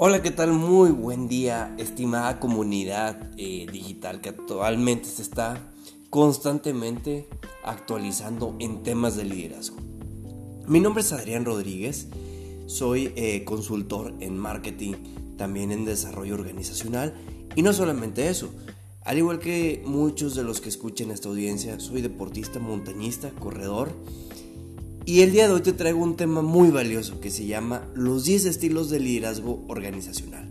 Hola, ¿qué tal? Muy buen día, estimada comunidad eh, digital que actualmente se está constantemente actualizando en temas de liderazgo. Mi nombre es Adrián Rodríguez, soy eh, consultor en marketing, también en desarrollo organizacional y no solamente eso, al igual que muchos de los que escuchen esta audiencia, soy deportista, montañista, corredor y el día de hoy te traigo un tema muy valioso que se llama los 10 estilos de liderazgo organizacional.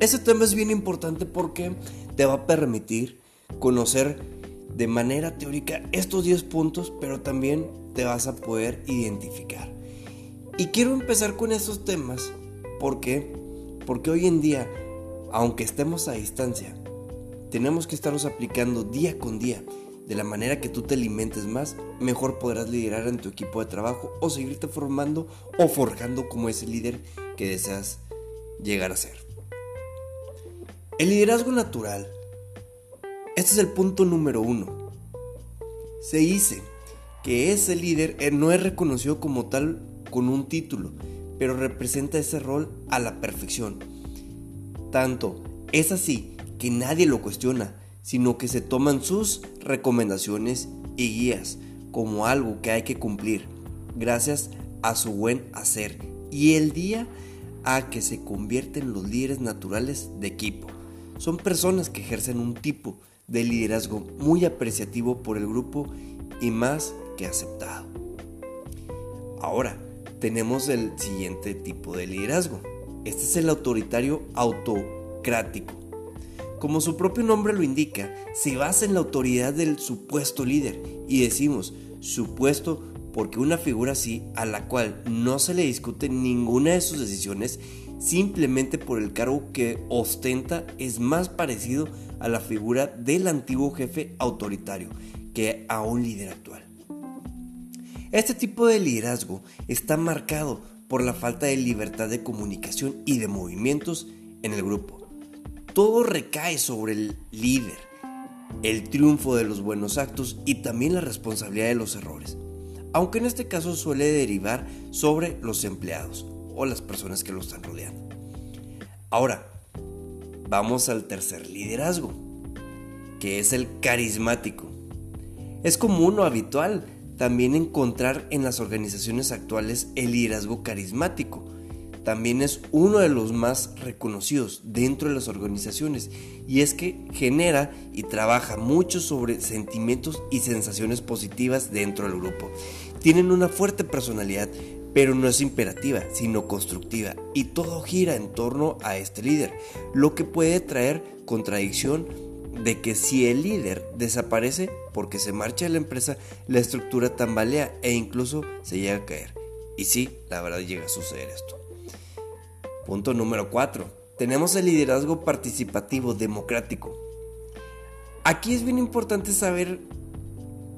Este tema es bien importante porque te va a permitir conocer de manera teórica estos 10 puntos, pero también te vas a poder identificar. Y quiero empezar con estos temas porque porque hoy en día, aunque estemos a distancia, tenemos que estarlos aplicando día con día de la manera que tú te alimentes más, mejor podrás liderar en tu equipo de trabajo o seguirte formando o forjando como ese líder que deseas llegar a ser. El liderazgo natural. Este es el punto número uno. Se dice que ese líder eh, no es reconocido como tal con un título, pero representa ese rol a la perfección. Tanto es así que nadie lo cuestiona, sino que se toman sus recomendaciones y guías como algo que hay que cumplir gracias a su buen hacer y el día a que se convierten los líderes naturales de equipo. Son personas que ejercen un tipo de liderazgo muy apreciativo por el grupo y más que aceptado. Ahora, tenemos el siguiente tipo de liderazgo. Este es el autoritario autocrático. Como su propio nombre lo indica, se basa en la autoridad del supuesto líder y decimos supuesto porque una figura así a la cual no se le discute ninguna de sus decisiones simplemente por el cargo que ostenta es más parecido a la figura del antiguo jefe autoritario que a un líder actual. Este tipo de liderazgo está marcado por la falta de libertad de comunicación y de movimientos en el grupo todo recae sobre el líder, el triunfo de los buenos actos y también la responsabilidad de los errores, aunque en este caso suele derivar sobre los empleados o las personas que lo están rodeando. Ahora, vamos al tercer liderazgo, que es el carismático. Es común o habitual también encontrar en las organizaciones actuales el liderazgo carismático, también es uno de los más reconocidos dentro de las organizaciones y es que genera y trabaja mucho sobre sentimientos y sensaciones positivas dentro del grupo. Tienen una fuerte personalidad, pero no es imperativa, sino constructiva y todo gira en torno a este líder, lo que puede traer contradicción de que si el líder desaparece porque se marcha de la empresa, la estructura tambalea e incluso se llega a caer. Y sí, la verdad llega a suceder esto. Punto número 4. Tenemos el liderazgo participativo democrático. Aquí es bien importante saber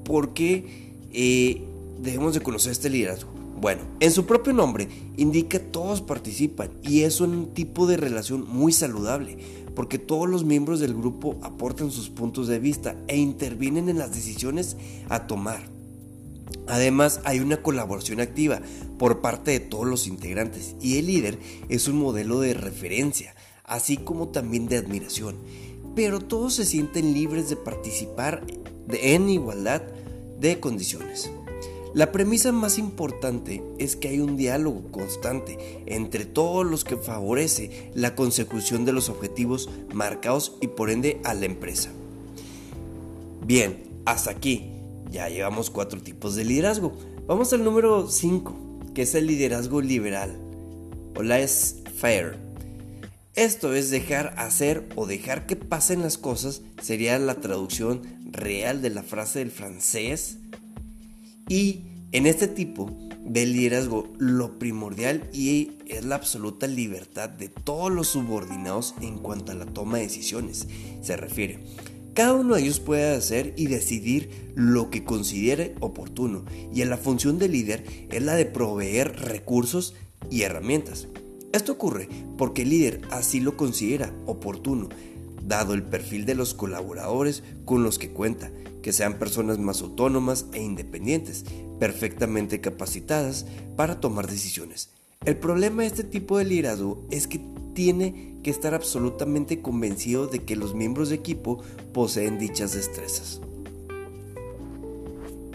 por qué eh, de conocer este liderazgo. Bueno, en su propio nombre indica todos participan y es un tipo de relación muy saludable porque todos los miembros del grupo aportan sus puntos de vista e intervienen en las decisiones a tomar. Además, hay una colaboración activa por parte de todos los integrantes y el líder es un modelo de referencia, así como también de admiración. Pero todos se sienten libres de participar en igualdad de condiciones. La premisa más importante es que hay un diálogo constante entre todos los que favorece la consecución de los objetivos marcados y por ende a la empresa. Bien, hasta aquí ya llevamos cuatro tipos de liderazgo. Vamos al número 5, que es el liderazgo liberal o laissez-faire. Esto es dejar hacer o dejar que pasen las cosas, sería la traducción real de la frase del francés. Y en este tipo de liderazgo, lo primordial y es la absoluta libertad de todos los subordinados en cuanto a la toma de decisiones. Se refiere cada uno de ellos puede hacer y decidir lo que considere oportuno y en la función del líder es la de proveer recursos y herramientas. Esto ocurre porque el líder así lo considera oportuno, dado el perfil de los colaboradores con los que cuenta, que sean personas más autónomas e independientes, perfectamente capacitadas para tomar decisiones. El problema de este tipo de liderazgo es que tiene que estar absolutamente convencido de que los miembros de equipo poseen dichas destrezas.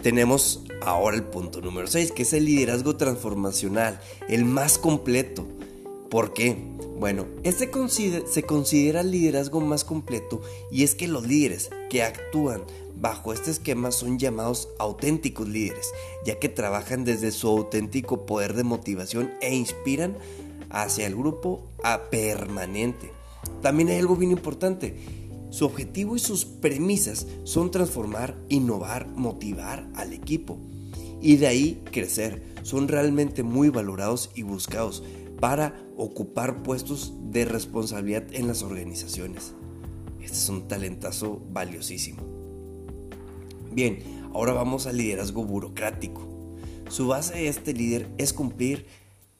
Tenemos ahora el punto número 6, que es el liderazgo transformacional, el más completo. ¿Por qué? Bueno, este se considera el liderazgo más completo y es que los líderes que actúan bajo este esquema son llamados auténticos líderes, ya que trabajan desde su auténtico poder de motivación e inspiran hacia el grupo a permanente. También hay algo bien importante. Su objetivo y sus premisas son transformar, innovar, motivar al equipo y de ahí crecer. Son realmente muy valorados y buscados para ocupar puestos de responsabilidad en las organizaciones. Este es un talentazo valiosísimo. Bien, ahora vamos al liderazgo burocrático. Su base de este líder es cumplir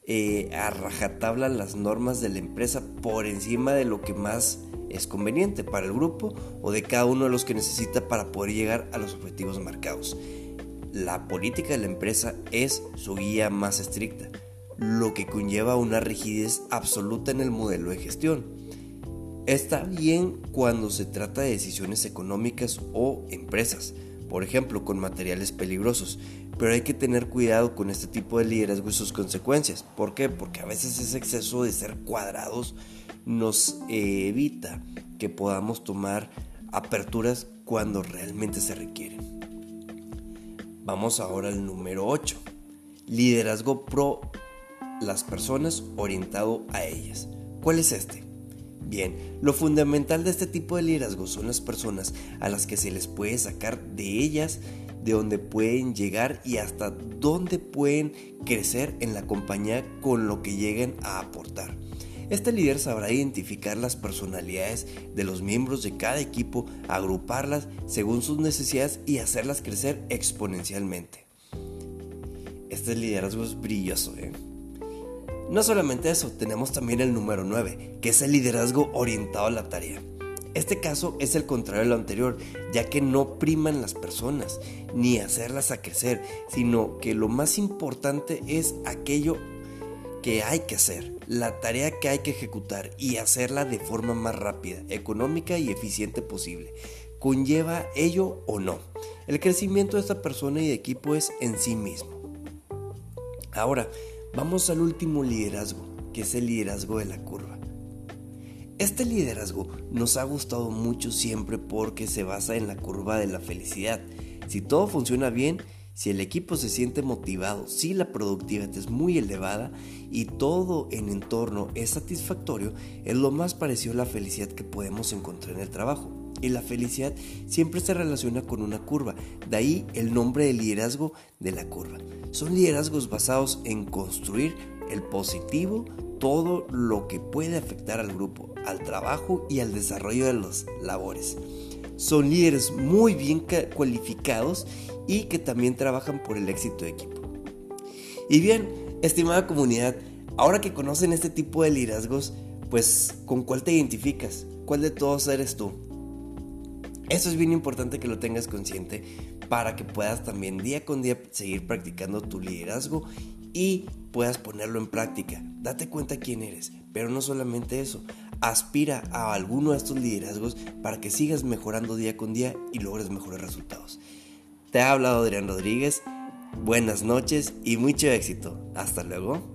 eh, a rajatabla las normas de la empresa por encima de lo que más es conveniente para el grupo o de cada uno de los que necesita para poder llegar a los objetivos marcados. La política de la empresa es su guía más estricta lo que conlleva una rigidez absoluta en el modelo de gestión. Está bien cuando se trata de decisiones económicas o empresas, por ejemplo con materiales peligrosos, pero hay que tener cuidado con este tipo de liderazgo y sus consecuencias. ¿Por qué? Porque a veces ese exceso de ser cuadrados nos evita que podamos tomar aperturas cuando realmente se requieren. Vamos ahora al número 8. Liderazgo pro las personas orientado a ellas. ¿Cuál es este? Bien, lo fundamental de este tipo de liderazgo son las personas a las que se les puede sacar de ellas, de donde pueden llegar y hasta dónde pueden crecer en la compañía con lo que lleguen a aportar. Este líder sabrá identificar las personalidades de los miembros de cada equipo, agruparlas según sus necesidades y hacerlas crecer exponencialmente. Este liderazgo es brilloso, ¿eh? No solamente eso, tenemos también el número 9, que es el liderazgo orientado a la tarea. Este caso es el contrario de lo anterior, ya que no priman las personas ni hacerlas a crecer, sino que lo más importante es aquello que hay que hacer, la tarea que hay que ejecutar y hacerla de forma más rápida, económica y eficiente posible. ¿Conlleva ello o no? El crecimiento de esta persona y de equipo es en sí mismo. Ahora, Vamos al último liderazgo, que es el liderazgo de la curva. Este liderazgo nos ha gustado mucho siempre porque se basa en la curva de la felicidad. Si todo funciona bien, si el equipo se siente motivado, si la productividad es muy elevada y todo en entorno es satisfactorio, es lo más parecido a la felicidad que podemos encontrar en el trabajo. Y la felicidad siempre se relaciona con una curva, de ahí el nombre de liderazgo de la curva. Son liderazgos basados en construir el positivo, todo lo que puede afectar al grupo, al trabajo y al desarrollo de las labores. Son líderes muy bien cualificados y que también trabajan por el éxito de equipo. Y bien, estimada comunidad, ahora que conocen este tipo de liderazgos, pues ¿con cuál te identificas? ¿Cuál de todos eres tú? Eso es bien importante que lo tengas consciente para que puedas también día con día seguir practicando tu liderazgo y puedas ponerlo en práctica. Date cuenta quién eres, pero no solamente eso, aspira a alguno de estos liderazgos para que sigas mejorando día con día y logres mejores resultados. Te ha hablado Adrián Rodríguez, buenas noches y mucho éxito. Hasta luego.